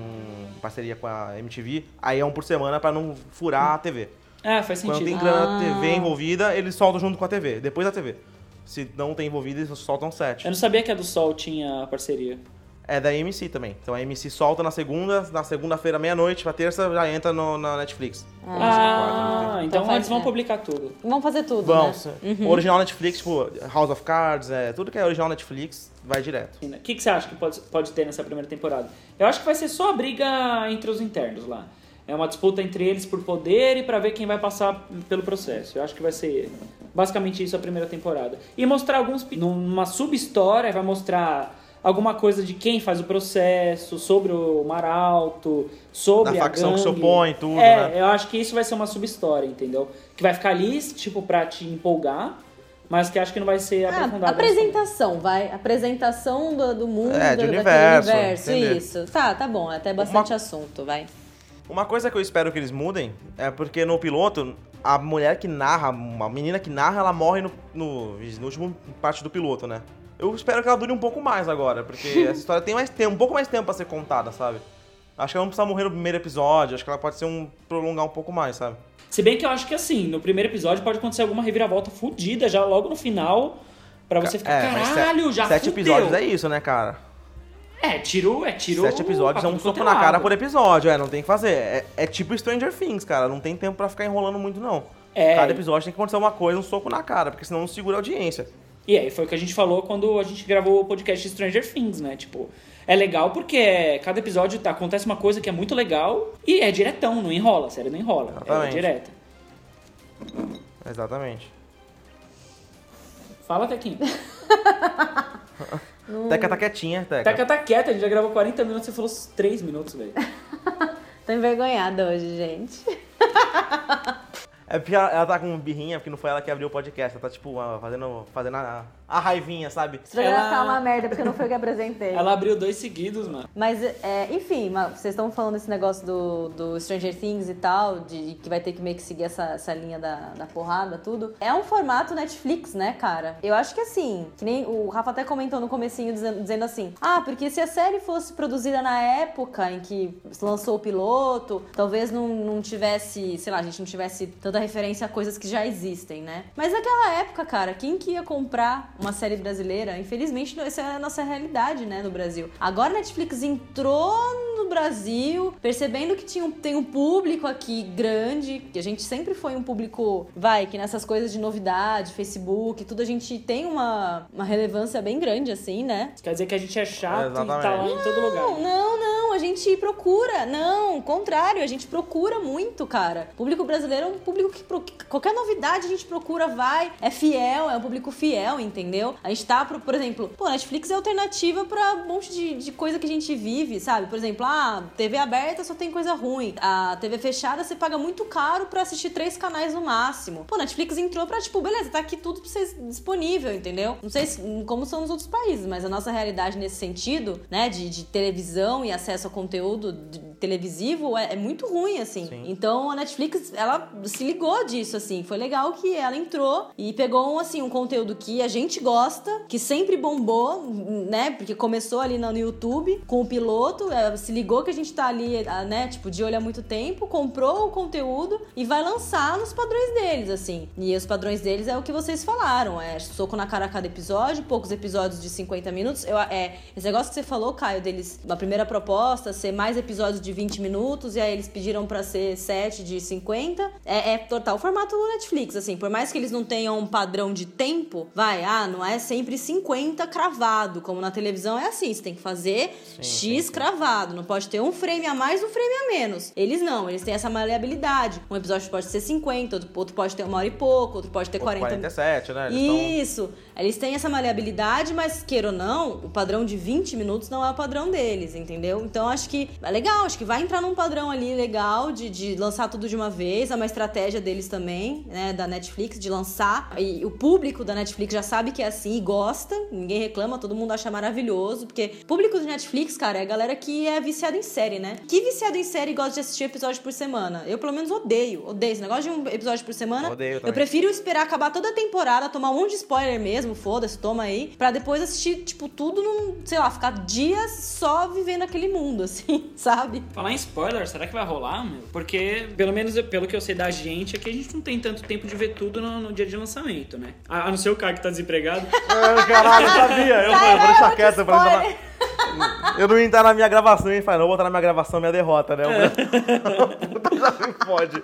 parceria com a MTV, aí é um por semana pra não furar a TV. É, faz Quando sentido. tem grana TV envolvida, eles soltam junto com a TV, depois da TV. Se não tem envolvida, eles soltam sete. Eu não sabia que a do Sol tinha parceria. É da AMC também. Então a AMC solta na segunda, na segunda-feira, meia-noite, pra terça já entra no- na Netflix. Ah, então, Então faz- eles vão é. publicar tudo. Vamos fazer tudo, Bom, né? o original Netflix, tipo, House of Cards, é, tudo que é original Netflix, vai direto. O que, que você acha que pode, pode ter nessa primeira temporada? Eu acho que vai ser só a briga entre os internos lá. É uma disputa entre eles por poder e pra ver quem vai passar pelo processo. Eu acho que vai ser basicamente isso a primeira temporada. E mostrar alguns. Numa sub-história, vai mostrar alguma coisa de quem faz o processo, sobre o Maralto, sobre Da a facção que se gangue. opõe, tudo, É, né? eu acho que isso vai ser uma sub-história, entendeu? Que vai ficar ali, tipo, pra te empolgar, mas que acho que não vai ser Ah, aprofundada. apresentação, vai. Apresentação do, do mundo, É, de daquele universo, universo. Isso. Tá, tá bom. Até bastante assunto, vai. Uma coisa que eu espero que eles mudem é porque no piloto, a mulher que narra, a menina que narra, ela morre no, no, no último parte do piloto, né? Eu espero que ela dure um pouco mais agora, porque essa história tem mais tempo, um pouco mais tempo pra ser contada, sabe? Acho que ela não precisa morrer no primeiro episódio, acho que ela pode ser um prolongar um pouco mais, sabe? Se bem que eu acho que assim, no primeiro episódio pode acontecer alguma reviravolta fodida já logo no final, pra você ficar, É, caralho, já Sete fudeu. episódios é isso, né, cara? É, tiro, é tiro. Sete episódios é um quanto soco na cara por episódio, é, não tem que fazer. É, é tipo Stranger Things, cara, não tem tempo pra ficar enrolando muito, não. É. Cada episódio tem que acontecer uma coisa, um soco na cara, porque senão não segura a audiência. E aí foi o que a gente falou quando a gente gravou o podcast Stranger Things, né? Tipo, é legal porque cada episódio tá- acontece uma coisa que é muito legal e é diretão, não enrola, sério, não enrola. É Exatamente. direta. Exatamente. Fala, Tequinho. Teca tá quietinha, Teca. Teca tá quieta, a gente já gravou 40 minutos, você falou 3 minutos, velho. Tô envergonhada hoje, gente. É porque ela, ela tá com birrinha, porque não foi ela que abriu o podcast. Ela tá, tipo, fazendo, fazendo a, a raivinha, sabe? Esse programa Ela- tá uma merda, porque não foi eu que apresentei. Ela abriu dois seguidos, mano. Mas, é, enfim, vocês estão falando esse negócio do, do Stranger Things e tal, de que vai ter que meio que seguir essa, essa linha da, da porrada, tudo. É um formato Netflix, né, cara? Eu acho que assim, que nem o Rafa até comentou no comecinho dizendo, dizendo assim, ah, porque se a série fosse produzida na época em que lançou o piloto, talvez não, não tivesse, sei lá, a gente não tivesse tanta referência a coisas que já existem, né? Mas naquela época, cara, quem que ia comprar uma série brasileira? Infelizmente, essa é a nossa realidade, né, no Brasil. Agora a Netflix entrou no Brasil, percebendo que tinha um, tem um público aqui grande, que a gente sempre foi um público, vai, que nessas coisas de novidade, Facebook, tudo, a gente tem uma, uma relevância bem grande, assim, né? Quer dizer que a gente é chato e tá lá em todo lugar. Não, né? não, não, a gente procura. Não, contrário, a gente procura muito, cara. O público brasileiro é um público que pro- que qualquer novidade a gente procura, vai, é fiel, é um público fiel, entendeu? A gente tá, por, por exemplo, pô, Netflix é alternativa pra um monte de, de coisa que a gente vive, sabe? Por exemplo, ah, TV aberta só tem coisa ruim. A TV fechada você paga muito caro pra assistir três canais no máximo. Pô, Netflix entrou pra, tipo, beleza, tá aqui tudo pra vocês disponível, entendeu? Não sei se- como são nos outros países, mas a nossa realidade nesse sentido, né, de, de televisão e acesso a conteúdo de- televisivo é, é muito ruim, assim. Sim. Então a Netflix, ela se ligou disso, assim. Foi legal que ela entrou e pegou, um, assim, um conteúdo que a gente gosta, que sempre bombou, né, porque começou ali no YouTube com o piloto, ela se ligou que a gente tá ali, ah, né, tipo, de olho há muito tempo, comprou o conteúdo e vai lançar nos padrões deles, assim. E os padrões deles é o que vocês falaram, é soco na cara a cada episódio, poucos episódios de 50 minutos. Eu, é, esse negócio que você falou, Caio, deles, na primeira proposta, ser mais episódios de 20 minutos e aí eles pediram pra ser 7 de 50. É, é total formato Netflix, assim. Por mais que eles não tenham um padrão de tempo, vai, ah, não é sempre 50 cravado, como na televisão é assim. Você tem que fazer X cravado. Não pode ter um frame a mais, um frame a menos. Eles não, eles têm essa maleabilidade. Um episódio pode ser 50, outro, outro pode ter uma hora e pouco, outro pode ter Ou 40 47, né? Eles tão- isso. Eles têm essa maleabilidade, mas queira ou não, o padrão de 20 minutos não é o padrão deles, entendeu? Então acho que é legal, acho que vai entrar num padrão ali legal de, de lançar tudo de uma vez. É uma estratégia deles também, né, da Netflix, de lançar. E o público da Netflix já sabe que é assim e gosta, ninguém reclama, todo mundo acha maravilhoso, porque público de Netflix, cara, é a galera que é viciada em série, né? Que viciado em série gosta de assistir episódio por semana? Eu, pelo menos, odeio, odeio esse negócio de um episódio por semana. Odeio Eu prefiro esperar acabar toda a temporada, tomar um monte de spoiler mesmo, foda-se, toma aí, pra depois assistir, tipo, tudo num, sei lá, ficar dias só vivendo aquele mundo, assim, sabe? Falar em spoiler, será que vai rolar, meu? Porque, pelo menos eu- pelo que eu sei da gente, é que a gente não tem tanto tempo de ver tudo no, no dia de lançamento, né? A, a não ser o cara que tá desempregado. Caralho, eu sabia. Eu, falei, eu vou deixar quieto. Eu, falei, eu não ia entrar na minha gravação e falei, não, vou botar na minha gravação minha derrota, né? Puta, já me fode.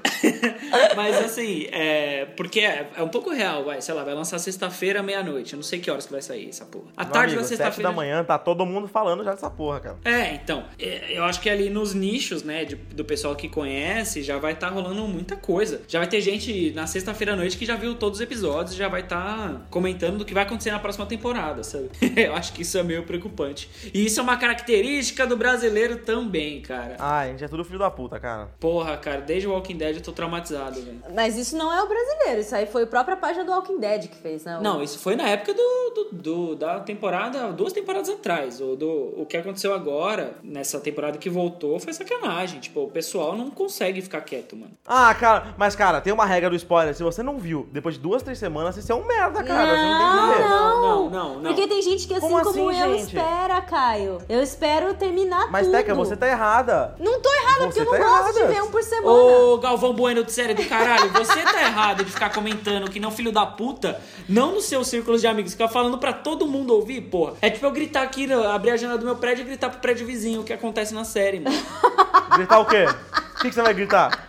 Mas assim, é. Porque é, é um pouco real, vai, sei lá, vai lançar sexta-feira, meia-noite. Eu não sei que horas que vai sair essa porra. À Meu tarde amigo, sete sexta-feira. da manhã, tá todo mundo falando já dessa porra, cara. É, então, é, eu acho que ali nos nichos, né, de- do pessoal que conhece, já vai estar rolando muita coisa. Já vai ter gente na sexta-feira à noite que já viu todos os episódios e já vai estar comentando do que vai acontecer na próxima temporada, sabe? eu acho que isso é meio preocupante. E isso é uma característica do brasileiro também, cara. Ah, a gente é tudo filho da puta, cara. Porra, cara, desde o Walking Dead eu tô traumatizado, velho. Mas isso não é o brasileiro, isso aí foi a própria página do Walking Dead que fez, né? Não, isso foi na época do, do, do- da temporada, duas temporadas atrás. O, do, o que aconteceu agora, nessa temporada que voltou, foi sacanagem. Tipo, o pessoal não consegue ficar quieto, mano. Ah, cara, mas cara, tem uma regra do spoiler. Se você não viu depois de duas, três semanas, você é um merda, cara. você não tem que ver. Não, não, não, não. Porque tem gente que assim Como como, assim, eu gente? espera, Caio. Eu espero terminar Mas, tudo. Teca, você tá errada. Não tô errada, Você porque eu não tá gosto errada. de ver um por semana. Ô, Galvão Bueno de série do caralho, você tá errado de ficar comentando que não filho da puta, não nos seus círculos de amigos, ficar falando pra todo mundo ouvir, porra. É tipo eu gritar aqui, abrir a janela do meu prédio e gritar pro prédio vizinho o que acontece na série, mano. Gritar o quê? O que, que você vai gritar?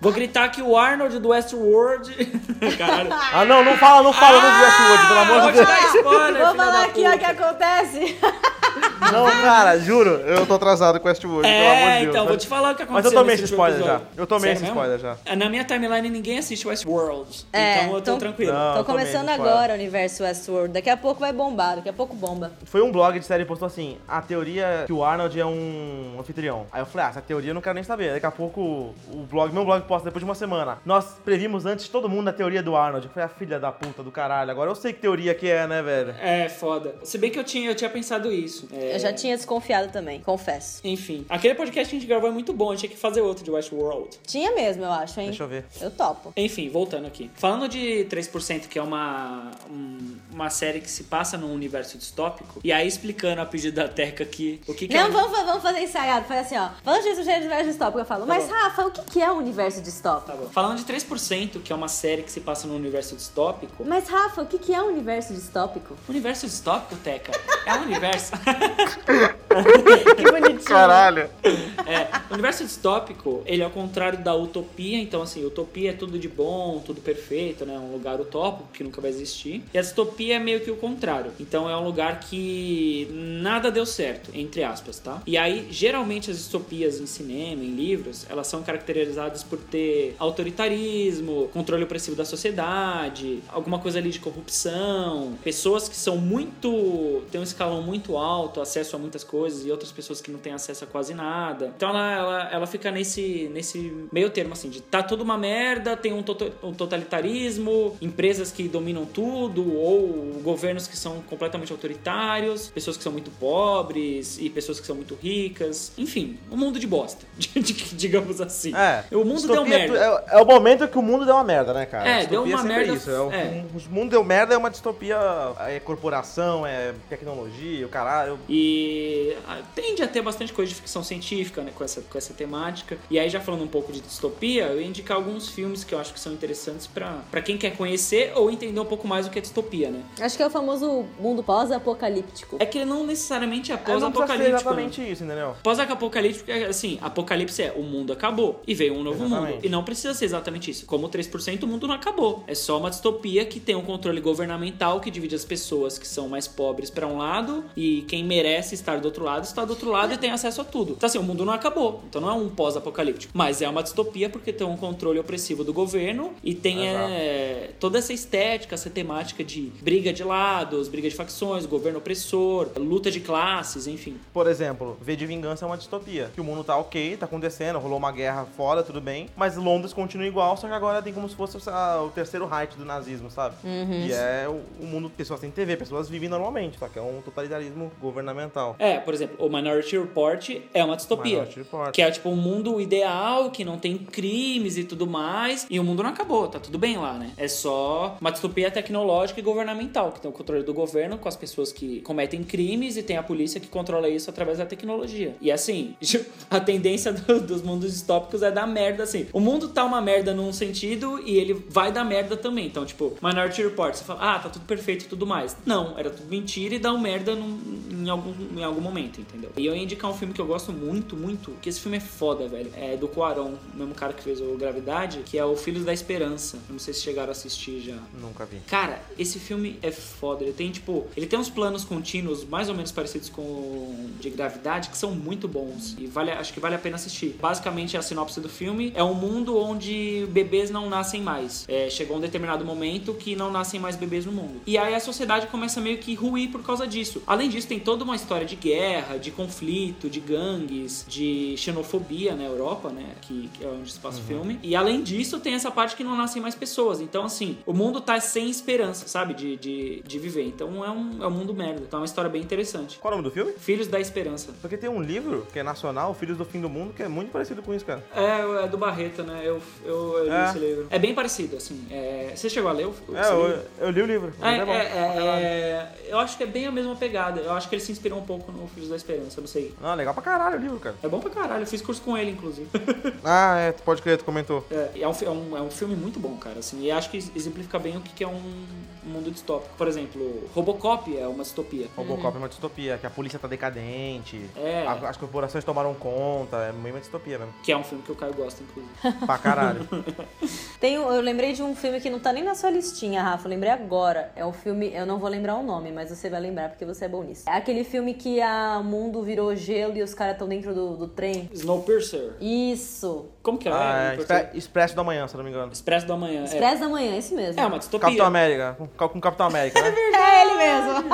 Vou gritar que o Arnold do Westworld. Caralho. Ah, não, não fala, não fala no Westworld, pelo amor vou de Deus. spoiler, Vou falar aqui o que acontece. Não, cara, juro. Eu tô atrasado com Westworld, pelo amor de É, Deus. então, vou te falar o que Mas aconteceu. eu tomei nesse esse último spoiler já. episódio. Eu tomei Sério esse mesmo? spoiler já. Na minha timeline ninguém assiste Westworld. É, então eu tô então- tranquilo. Não. Tô começando agora o universo Westworld. Daqui a pouco vai bombar, daqui a pouco bomba. Foi um blog de série que postou assim, a teoria que o Arnold é um anfitrião. Aí eu falei, ah, essa teoria eu não quero nem saber. Daqui a pouco o blog, meu blog posta depois de uma semana. Nós previmos antes de todo mundo a teoria do Arnold. Eu falei, a filha da puta do caralho. Agora eu sei que teoria que é, né, velho? É, foda. Se bem que eu tinha, eu tinha pensado isso. É, Eu já tinha desconfiado também, confesso. Enfim, aquele podcast que a gente gravou é muito bom, a gente tinha que fazer outro de Westworld. Tinha mesmo, eu acho, hein? Deixa eu ver. Eu topo. Enfim, voltando aqui. Falando de 3%, que é uma, um- uma série que se passa num universo distópico, e aí explicando a pedido da Teca aqui o que, que é Não, um- vamos, vamos fazer ensaiado. Faz assim, ó. Vamos de universo distópico. Eu falo, mas bom. Rafa, o que que é o universo distópico? Tá bom. Falando de 3%, que é uma série que se passa num universo distópico. Mas Rafa, o que que é o universo distópico? Universo distópico, Teca? É um universo. Que bonitinho. Caralho. É, o universo distópico, ele é ao contrário da utopia, então assim, utopia é tudo de bom, tudo perfeito, né? Um lugar utópico que nunca vai existir. E a distopia é meio que o contrário. Então é um lugar que nada deu certo, entre aspas, tá? E aí, geralmente as distopias em cinema, em livros, elas são caracterizadas por ter autoritarismo, controle opressivo da sociedade, alguma coisa ali de corrupção, pessoas que são muito. têm um escalão muito alto, acesso a muitas coisas, e outras pessoas que não têm acesso a quase nada. Então ela, ela, ela fica nesse, nesse meio termo, assim, de tá tudo uma merda, tem um, toto- um totalitarismo, empresas que dominam tudo, ou governos que são completamente autoritários, pessoas que são muito pobres e pessoas que são muito ricas. Enfim, um mundo de bosta, digamos assim. É. O mundo Distopia deu merda. É, é o momento que o mundo deu uma merda, né, cara? É, deu uma sempre merda, Isso. É, o- é. O mundo deu merda é uma distopia. É corporação, é tecnologia, o caralho. E ah, tende a ter bastante coisa de ficção científica né, com, essa, com essa temática. E aí, já falando um pouco de distopia, eu ia indicar alguns filmes que eu acho que são interessantes pra pra quem quer conhecer ou entender um pouco mais o que é distopia, né? Acho que é o famoso mundo pós-apocalíptico. É que ele não necessariamente é É, pós-apocalíptico. né? exatamente isso, entendeu? Pós-apocalíptico é assim, apocalipse é o mundo acabou e veio um novo Exatamente. mundo. E não precisa ser exatamente isso. Como 3%, o mundo não acabou. É só uma distopia que tem um controle governamental que divide as pessoas que são mais pobres pra um lado e quem merece estar do outro lado está do outro lado e tem acesso a tudo. Então assim, o mundo não acabou. Então não é um pós-apocalíptico. Mas é uma distopia porque tem um controle opressivo do governo e tem é, toda essa estética, essa temática de briga de lados, briga de facções, governo opressor, luta de classes, enfim. Por exemplo, V de Vingança é uma distopia. Que o mundo tá ok, tá acontecendo, rolou uma guerra fora, tudo bem. Mas Londres continua igual, só que agora tem como se fosse ah, o terceiro Reich do nazismo, sabe? E é o, o mundo, pessoas têm TV, pessoas vivem normalmente, só que é um totalitarismo governamental. É, por exemplo, o Minority Report é uma distopia. Minority Report. Que é tipo um mundo ideal, que não tem crimes e tudo mais. E o mundo não acabou, tá tudo bem lá, né? É só uma distopia tecnológica e governamental, que tem o controle do governo com as pessoas que cometem crimes e tem a polícia que controla isso através da tecnologia. E assim, a tendência do- dos mundos distópicos é dar merda assim. O mundo tá uma merda num sentido e ele vai dar merda também. Então, tipo, Minority Report, você fala, ah, tá tudo perfeito e tudo mais. Não, era tudo mentira e dá um merda num- em, algum, em algum momento, entendeu? E eu ia indicar um filme que eu gosto muito, muito, que esse filme é foda, velho. É do Cuarón, o mesmo cara que fez o Gravidade, que é o Filhos da Esperança. Eu não sei se chegaram a assistir já. Nunca vi. Cara, esse filme é foda. Ele tem, tipo, ele tem uns planos contínuos mais ou menos parecidos com o de gravidade que são muito bons. E vale, acho que vale a pena assistir. Basicamente, a sinopse do filme é um mundo onde bebês não nascem mais. É, chegou um determinado momento que não nascem mais bebês no mundo. E aí a sociedade começa meio que ruir por causa disso. Além disso, tem toda uma história de guerra, de conflito, de gangues, de xenofobia na Europa, né? Que, que é onde se passa o filme. E além disso, tem essa parte que não nascem mais pessoas. Então, assim, o mundo tá sem esperança, sabe? De, de, de viver. Então é um, é um mundo merda. Então é uma história bem interessante. Qual é o nome do filme? Filhos da Esperança. Porque tem um livro que é nacional, Filhos do Fim do Mundo, que é muito parecido com isso, cara. É, é do Barreto, né? Eu, eu, eu li É. esse livro. É bem parecido, assim. É, Você chegou a ler o, o É, livro? eu, eu li o livro. É, é bom. é, pra caralho. é, eu acho que é bem a mesma pegada. Eu acho que ele se inspirou um pouco no Filhos da Esperança, não sei. Não, legal pra caralho o livro, cara. É bom pra caralho, eu fiz curso com ele, inclusive. Ah, é, tu pode crer, tu comentou. É, é, um, é, um, é um filme muito bom, cara, assim, e acho que exemplifica bem o que que é um mundo distópico. Por exemplo, Robocop é uma distopia. Robocop é uma distopia, que a polícia tá decadente, É. a- as corporações tomaram conta, é meio uma distopia mesmo. Que é um filme que o Caio gosta, inclusive. Pra caralho. Tem, eu lembrei de um filme que não tá nem na sua listinha, Rafa. Eu lembrei agora. É um filme, eu não vou lembrar o nome, mas você vai lembrar porque você é bom nisso. É aquele filme que a- o mundo virou gelo e os caras estão dentro do, do trem. Snowpiercer. Isso. Como que é? ah, é, Expresso da Manhã, se eu não me engano. Expresso da Manhã. É. Expresso da Manhã, esse mesmo. É uma distopia. Capitão América, com, com Capitão América, né? É ele mesmo.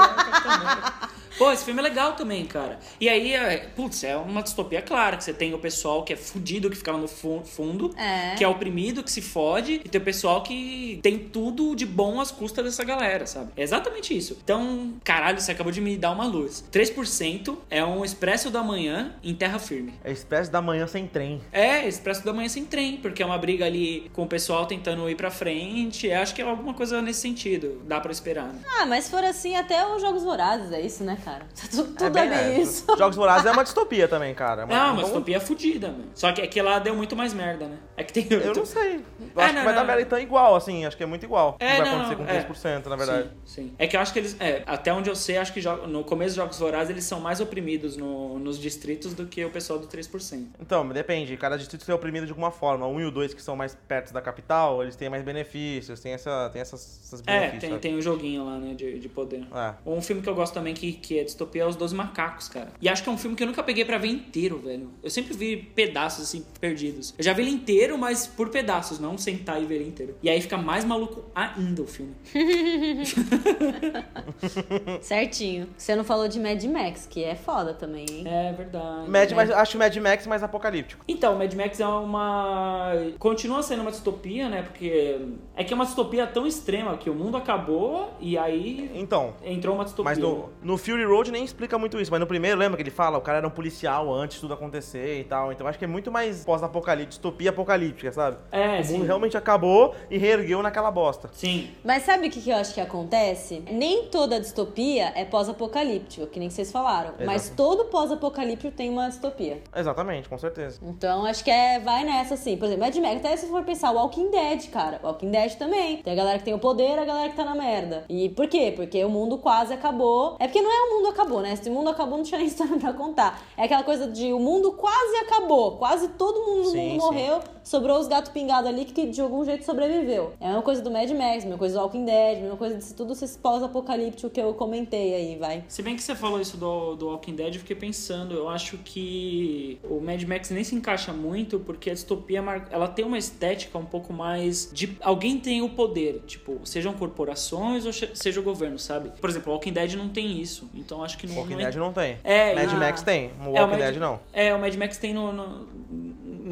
Pô, esse filme é legal também, cara. E aí, é, putz, é uma distopia clara, que você tem o pessoal que é fudido, que fica lá no fu- fundo, É. que é oprimido, que se fode, e tem o pessoal que tem tudo de bom às custas dessa galera, sabe? É exatamente isso. Então, caralho, você acabou de me dar uma luz. 3% é um expresso da manhã em terra firme. É Expresso da Manhã sem trem. É, expresso da manhã sem trem, porque é uma briga ali com o pessoal tentando ir pra frente. Eu acho que é alguma coisa nesse sentido. Dá pra esperar, né? Ah, mas se for assim, até os Jogos Vorazes é isso, né, cara? Tudo, tudo é bem- bem é, isso. Jogos Vorazes é uma distopia também, cara. Não, mas então, distopia é fudida, mano. Só que é que lá deu muito mais merda, né? É que tem. Eu não sei. Eu É, acho não, que vai não. dar merda então igual, assim. Acho que é muito igual. É, o vai não, acontecer não, com é. 3%, na verdade. Sim, sim. É que eu acho que eles. é, até onde eu sei, acho que no começo dos Jogos Vorazes eles são mais oprimidos no- nos distritos do que o pessoal do 3%. Então, depende. Cada distrito é oprimido de alguma forma. O 1 e o 2, que são mais perto da capital, eles têm mais benefícios, tem, essa, tem essas, essas É, benefícios. tem, sabe? tem um joguinho lá, né, de, de poder. É. Um filme que eu gosto também que, que é distopia é Os Doze Macacos, cara. E acho que é um filme que eu nunca peguei pra ver inteiro, velho. Eu sempre vi pedaços, assim, perdidos. Eu já vi ele inteiro, mas por pedaços, não sentar e ver ele inteiro. E aí fica mais maluco ainda o filme. Certinho. Você não falou de Mad Max, que é foda também, hein? É verdade. Mad, né? mas, acho Mad Max mais apocalíptico. Então, Mad Max é uma. Continua sendo uma distopia, né? Porque é que é uma distopia tão extrema que o mundo acabou e aí Então, entrou uma distopia. mas no, no Fury Fury Road nem explica muito isso, mas no primeiro, lembra que ele fala, o cara era um policial antes de tudo acontecer e tal. Então acho que é muito mais pós-apocalíptico, distopia apocalíptica, sabe? É, o sim. mundo realmente acabou e reergueu naquela bosta. Sim. Mas sabe o que, que eu acho que acontece? Nem toda distopia é pós-apocalíptico, que nem vocês falaram. Mas Exato. todo pós-apocalíptico tem uma distopia. Exatamente, com certeza. Então acho que é, vai nessa assim. Por exemplo, Mad Max, até se for pensar, Walking Dead, cara. Walking Dead também. Tem a galera que tem o poder, a galera que tá na merda. E por quê? Porque o mundo quase acabou. É porque não é o mundo acabou, né? Se o mundo acabou, não tinha nem história pra contar. É aquela coisa de o mundo quase acabou. Quase todo mundo Sim, mundo morreu. Sobrou os gatos pingados ali que de algum jeito sobreviveu. É a mesma coisa do Mad Max, a mesma coisa do Walking Dead, a mesma coisa de tudo esses pós-apocalíptico que eu comentei aí, vai. Se bem que você falou isso do, do Walking Dead, eu fiquei pensando, eu acho que o Mad Max nem se encaixa muito, porque a distopia ela tem uma estética um pouco mais de alguém tem o poder, tipo, sejam corporações ou seja o governo, sabe? Por exemplo, o Walking Dead não tem isso, então acho que não, Walking não é- Dead não tem. É, Mad e- Max tem, o É, Walking Mad- Dead não. É, o Mad Max tem no, no-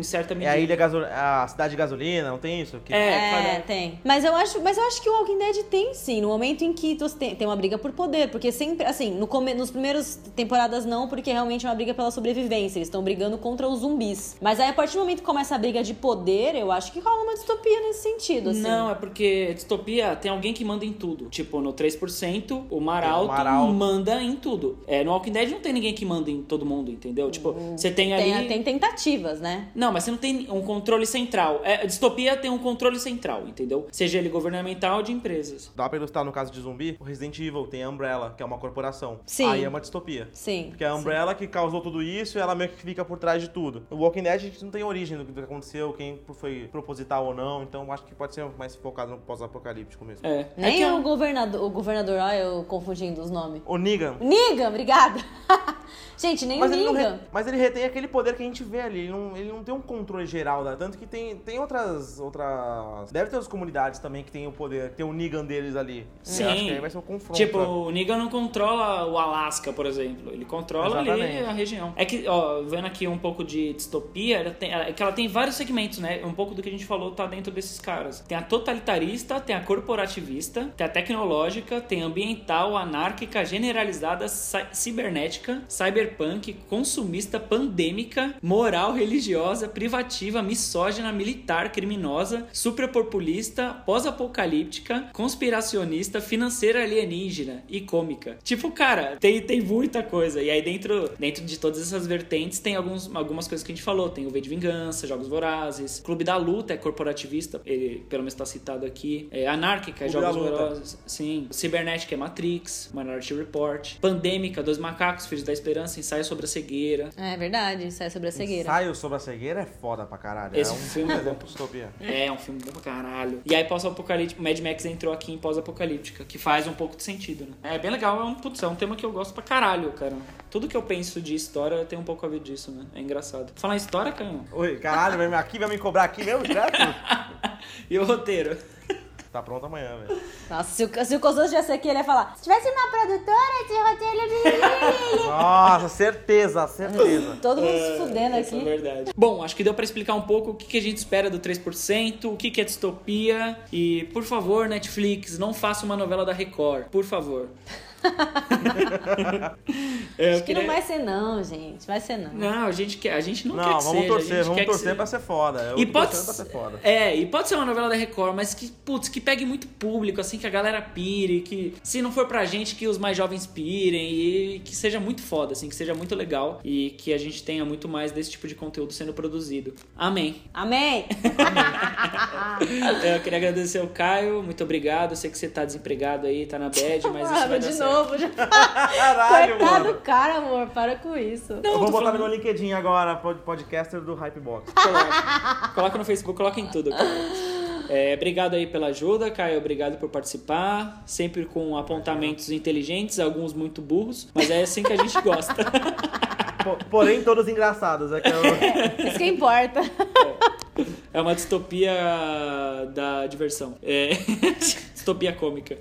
em certa É medida. a ilha gaso... a cidade de gasolina, não tem isso? Que- É, É, tem. Mas eu acho, mas eu acho que o Walking Dead tem sim, no momento em que tu tem, tem uma briga por poder, porque sempre, assim, no come, nos primeiros temporadas não, porque realmente é uma briga pela sobrevivência, eles estão brigando contra os zumbis. Mas aí a partir do momento que começa a briga de poder, eu acho que rola uma distopia nesse sentido, assim. Não, é porque distopia tem alguém que manda em tudo. Tipo, no 3%, o Mar Tem o Alto Mar Alto. manda em tudo. É, no Walking Dead não tem ninguém que manda em todo mundo, entendeu? Tipo, você tem ali... tem, tem tentativas, né? Não, mas você não tem um controle central. É, a distopia tem um controle central, entendeu? Seja ele governamental ou de empresas. Dá pra ilustrar no caso de zumbi, o Resident Evil tem a Umbrella, que é uma corporação. Sim. Aí é uma distopia. Sim. Porque é a Umbrella que causou tudo isso e ela meio que fica por trás de tudo. O Walking Dead a gente não tem origem do que aconteceu, quem foi proposital ou não, então acho que pode ser mais focado no pós-apocalíptico mesmo. É. Nem é que o governador, o governador, ó, eu confundindo os nomes. O Negan. Negan, obrigada. Gente, nem Mas o ele, não Negan. re- mas ele retém aquele poder que a gente vê ali. Ele não, ele não tem um controle geral, né? tanto que tem, tem outras, outras. Deve ter outras comunidades também que tem o poder, tem o Negan deles ali. Sim. Eu acho que aí vai ser um confronto. Tipo, sabe? o Negan não controla o Alasca, por exemplo. Ele controla ali Exatamente. a região. É que, ó, vendo aqui um pouco de distopia, ela tem, é que ela tem vários segmentos, né? Um pouco do que a gente falou tá dentro desses caras. Tem a totalitarista, tem a corporativista, tem a tecnológica, tem a ambiental, anárquica, generalizada, ci- cibernética, cyberpunk, consumista, pandêmica, moral, religiosa, privativa, misógina, militar, criminosa, suprapopulista, pós-apocalíptica, conspiracionista, financeira alienígena e cômica. Tipo, cara, tem, tem muita coisa. E aí dentro, dentro de todas essas vertentes tem alguns, algumas coisas que a gente falou. Tem o V de Vingança, Jogos Vorazes, Clube da Luta é corporativista, ele pelo menos está citado aqui. É anárquica, é Clube Jogos. Vorazes. Sim. Cibernética é Matrix, Minority Report. Pandêmica, Dois Macacos, Filhos da Esperança, Ensaio sobre a Cegueira. É verdade, é sobre a cegueira. Ensaio sobre a cegueira é foda pra caralho. Esse é um filme é bom. distopia. É, um filme bom pra caralho. E aí, pós-apocalíptico, Mad Max entrou aqui em pós-apocalíptica, que faz um pouco de sentido, né? É bem legal, é um, putz, é um tema que eu gosto pra caralho, cara. Tudo que eu penso de história tem um pouco a ver disso, né? É engraçado. Falar em história, cara. Oi, caralho, aqui vai me cobrar aqui mesmo, direto? E o roteiro? Tá pronto amanhã, velho. Nossa, se o, se o já ser aqui, ele ia falar: se tivesse uma produtora, esse roteiro. Nossa, certeza, certeza. Todo mundo se fudendo é aqui. verdade. Bom, acho que deu pra explicar um pouco o que, que a gente espera do 3%, o que, que é distopia. E, por favor, Netflix, não faça uma novela da Record. Por favor. É, Acho que não vai ser, não, gente. Vai ser, não. Não, a gente, quer, a gente não, quer Não, que vamos seja, torcer, vamos quer que torcer seja. pra ser foda. Eu E tô pode, torcendo pra ser foda. é, e pode ser uma novela da Record, mas que, putz, que pegue muito público, assim, que a galera pire, que se não for pra gente, que os mais jovens pirem e que seja muito foda, assim, que seja muito legal e que a gente tenha muito mais desse tipo de conteúdo sendo produzido. Amém. Amém? Eu queria agradecer ao Caio, muito obrigado. Eu sei que você tá desempregado aí, tá na bad, mas isso vai dar de certo. Novo. Já... Caralho, Coitado mano. do cara, amor. Para com isso. Eu Não, vou tô botar no falando- meu LinkedIn agora, pod- podcaster do Hypebox. Coloca. Coloca no Facebook, coloca em tudo, cara. É, obrigado aí pela ajuda, Caio. Obrigado por participar. Sempre com apontamentos inteligentes, alguns muito burros, mas é assim que a gente gosta. Po- Porém, todos engraçados. É que eu... Isso que importa. É uma distopia da diversão. É. distopia cômica.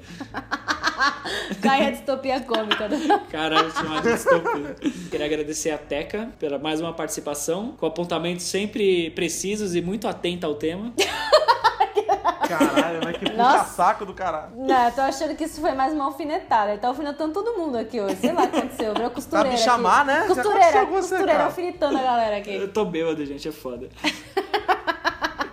Cai a distopia cômica. né? Caralho, chamado de distopia. Queria agradecer a Teca pela mais uma participação, com apontamentos sempre precisos e muito atenta ao tema. Caralho, mas que Nossa. puxa-saco do caralho. Não, eu tô achando que isso foi mais uma alfinetada. Ele tá alfinetando todo mundo aqui hoje. Sei lá o que aconteceu. Virou costureira. Pra me chamar, aqui. né? Costureira, você, costureira cara? alfinetando a galera aqui. Eu tô bêbado, gente, é foda.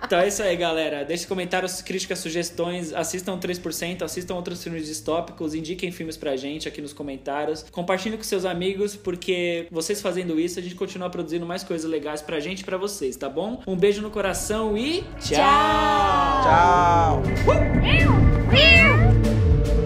Então é isso aí, galera. Deixe comentários, críticas, sugestões. Assistam 3%, assistam outros filmes distópicos, indiquem filmes pra gente aqui nos comentários. Compartilhem com seus amigos, porque vocês fazendo isso, a gente continua produzindo mais coisas legais pra gente e pra vocês, tá bom? Um beijo no coração e tchau! Tchau. Meow.